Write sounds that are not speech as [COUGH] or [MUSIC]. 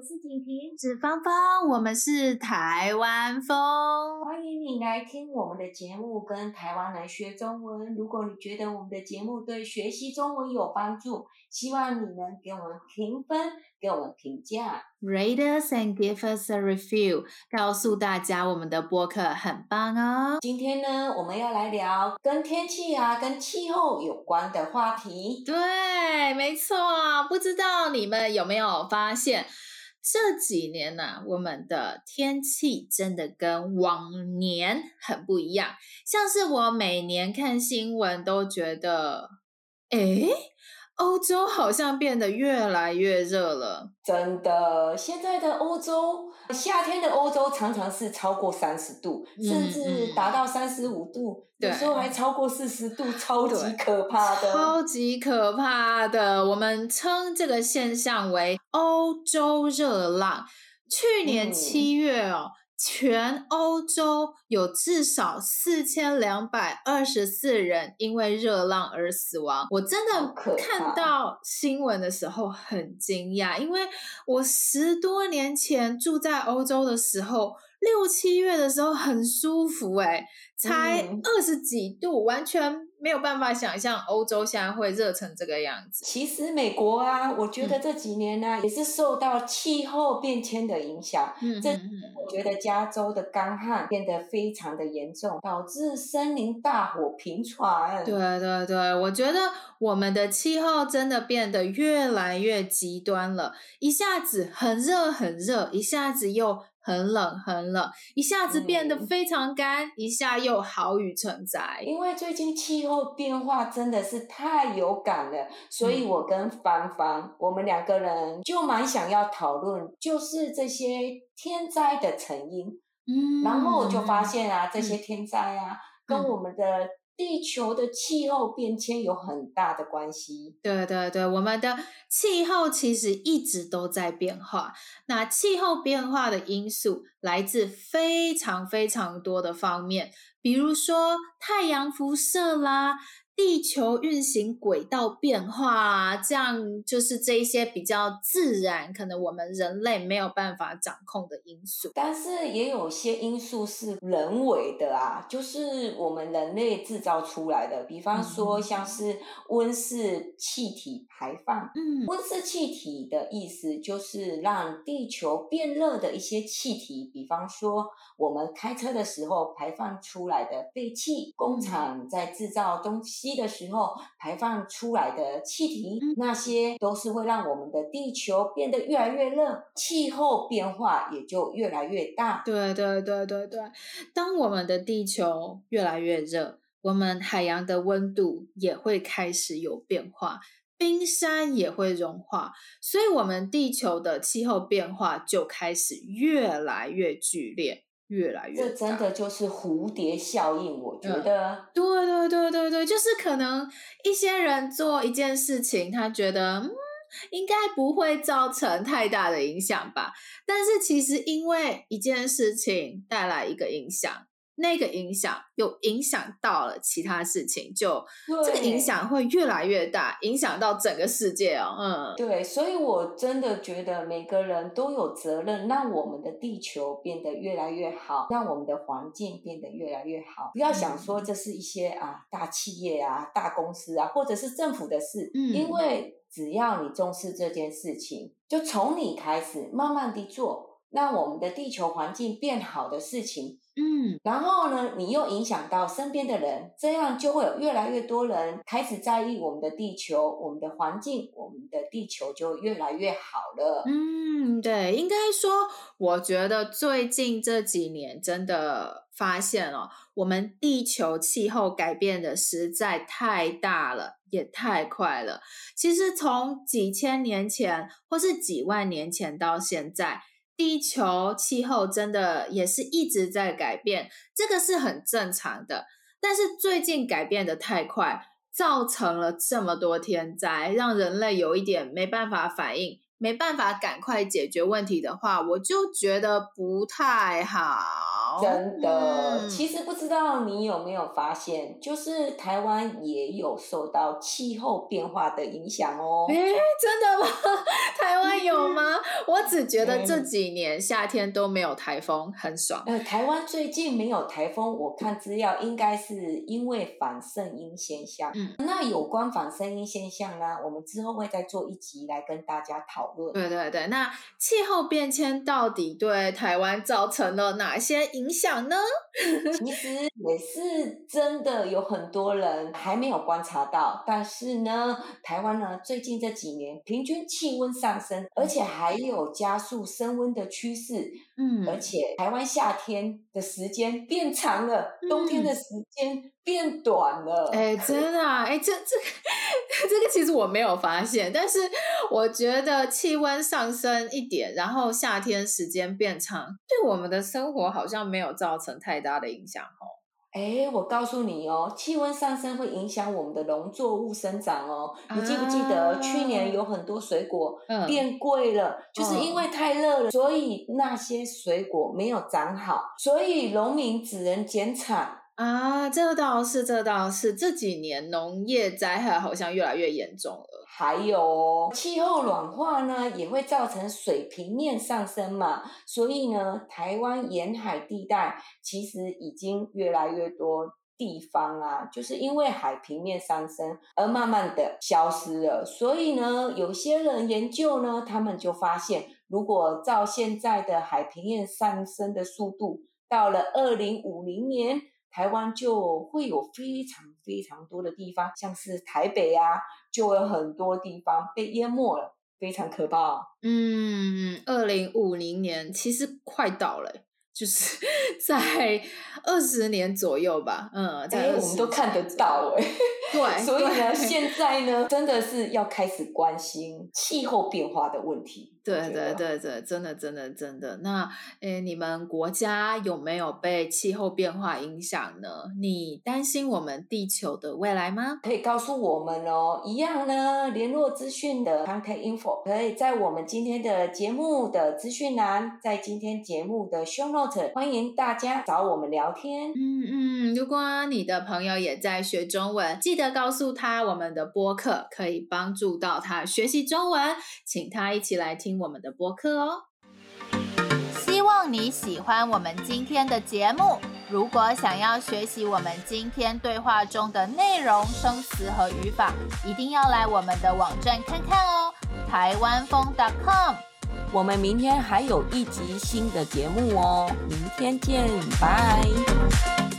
我是婷婷，是芳芳，我们是台湾风，欢迎你来听我们的节目，跟台湾人学中文。如果你觉得我们的节目对学习中文有帮助，希望你能给我们评分，给我们评价，rate us and give us a review，告诉大家我们的播客很棒哦。今天呢，我们要来聊跟天气啊、跟气候有关的话题。对，没错，不知道你们有没有发现？这几年呢、我们的天气真的跟往年很不一样。像是我每年看新闻都觉得，诶，欧洲好像变得越来越热了。真的，现在的欧洲，夏天的欧洲常常是超过三十度，嗯、甚至达到三十五度。有时候还超过四十度，超级可怕的，超级可怕的。我们称这个现象为欧洲热浪。去年七月哦，嗯、全欧洲有至少四千两百二十四人因为热浪而死亡。我真的看到新闻的时候很惊讶，因为我十多年前住在欧洲的时候，六七月的时候很舒服诶才二十几度，嗯、完全没有办法想象欧洲现在会热成这个样子。其实美国啊，我觉得这几年呢、啊嗯、也是受到气候变迁的影响。嗯，这我觉得加州的干旱变得非常的严重，导致森林大火频传。对对对，我觉得我们的气候真的变得越来越极端了，一下子很热很热，一下子又。很冷，很冷，一下子变得非常干，嗯、一下又好雨成灾。因为最近气候变化真的是太有感了，所以我跟芳芳，嗯、我们两个人就蛮想要讨论，就是这些天灾的成因。嗯，然后我就发现啊，嗯、这些天灾啊，嗯、跟我们的。地球的气候变迁有很大的关系。对对对，我们的气候其实一直都在变化。那气候变化的因素来自非常非常多的方面，比如说太阳辐射啦。地球运行轨道变化啊，这样就是这一些比较自然，可能我们人类没有办法掌控的因素。但是也有些因素是人为的啊，就是我们人类制造出来的，比方说像是温室气体排放。嗯，温室气体的意思就是让地球变热的一些气体，比方说我们开车的时候排放出来的废气，工厂在制造东西。的时候排放出来的气体，那些都是会让我们的地球变得越来越热，气候变化也就越来越大。对对对对对，当我们的地球越来越热，我们海洋的温度也会开始有变化，冰山也会融化，所以我们地球的气候变化就开始越来越剧烈。越来越，这真的就是蝴蝶效应，我觉得。嗯，对对对对对，就是可能一些人做一件事情，他觉得嗯，应该不会造成太大的影响吧，但是其实因为一件事情带来一个影响。那个影响又影响到了其他事情，就这个影响会越来越大，影响到整个世界哦。嗯，对，所以我真的觉得每个人都有责任，让我们的地球变得越来越好，让我们的环境变得越来越好。不要想说这是一些啊大企业啊、大公司啊，或者是政府的事，嗯，因为只要你重视这件事情，就从你开始，慢慢地做，让我们的地球环境变好的事情。嗯，然后呢，你又影响到身边的人，这样就会有越来越多人开始在意我们的地球、我们的环境，我们的地球就越来越好了。嗯，对，应该说，我觉得最近这几年真的发现了，我们地球气候改变的实在太大了，也太快了。其实从几千年前或是几万年前到现在。地球气候真的也是一直在改变，这个是很正常的。但是最近改变的太快，造成了这么多天灾，让人类有一点没办法反应，没办法赶快解决问题的话，我就觉得不太好。真的，嗯、其实不知道你有没有发现，就是台湾也有受到气候变化的影响哦。诶，真的吗？[LAUGHS] 台湾有吗？我只觉得这几年夏天都没有台风，很爽。呃，台湾最近没有台风，我看资料应该是因为反圣音现象。嗯，那有关反圣音现象呢，我们之后会再做一集来跟大家讨论。对对对，那气候变迁到底对台湾造成了哪些影响呢？[LAUGHS] 其实也是真的有很多人还没有观察到，但是呢，台湾呢最近这几年平均气温上升，而且还有加速升温的趋势。嗯，而且台湾夏天的时间变长了，嗯、冬天的时间变短了。哎，真的啊，哎，这这个 [LAUGHS] 这个其实我没有发现，但是我觉得气温上升一点，然后夏天时间变长，对我们的生活好像没有造成太大的影响哦。哎，我告诉你哦，气温上升会影响我们的农作物生长哦。你记不记得去年有很多水果变贵了，嗯、就是因为太热了，嗯、所以那些水果没有长好，所以农民只能减产啊。这倒是，这倒是，这几年农业灾害好像越来越严重了。还有气候暖化呢，也会造成水平面上升嘛，所以呢，台湾沿海地带其实已经越来越多地方啊，就是因为海平面上升而慢慢的消失了。所以呢，有些人研究呢，他们就发现，如果照现在的海平面上升的速度，到了二零五零年，台湾就会有非常非常多的地方，像是台北啊，就有很多地方被淹没了，非常可怕。嗯，二零五零年其实快到了。就是 [LAUGHS] 在二十年左右吧，嗯，在我们都看得到哎，对，[LAUGHS] 所以呢，现在呢，真的是要开始关心气候变化的问题。对对对对，真的真的真的。那诶，你们国家有没有被气候变化影响呢？你担心我们地球的未来吗？可以告诉我们哦，一样呢，联络资讯的 contact info 可以在我们今天的节目的资讯栏，在今天节目的 show note。欢迎大家找我们聊天。嗯嗯，如果你的朋友也在学中文，记得告诉他我们的播客可以帮助到他学习中文，请他一起来听我们的播客哦。希望你喜欢我们今天的节目。如果想要学习我们今天对话中的内容、生词和语法，一定要来我们的网站看看哦，台湾风 .com。我们明天还有一集新的节目哦明天见拜。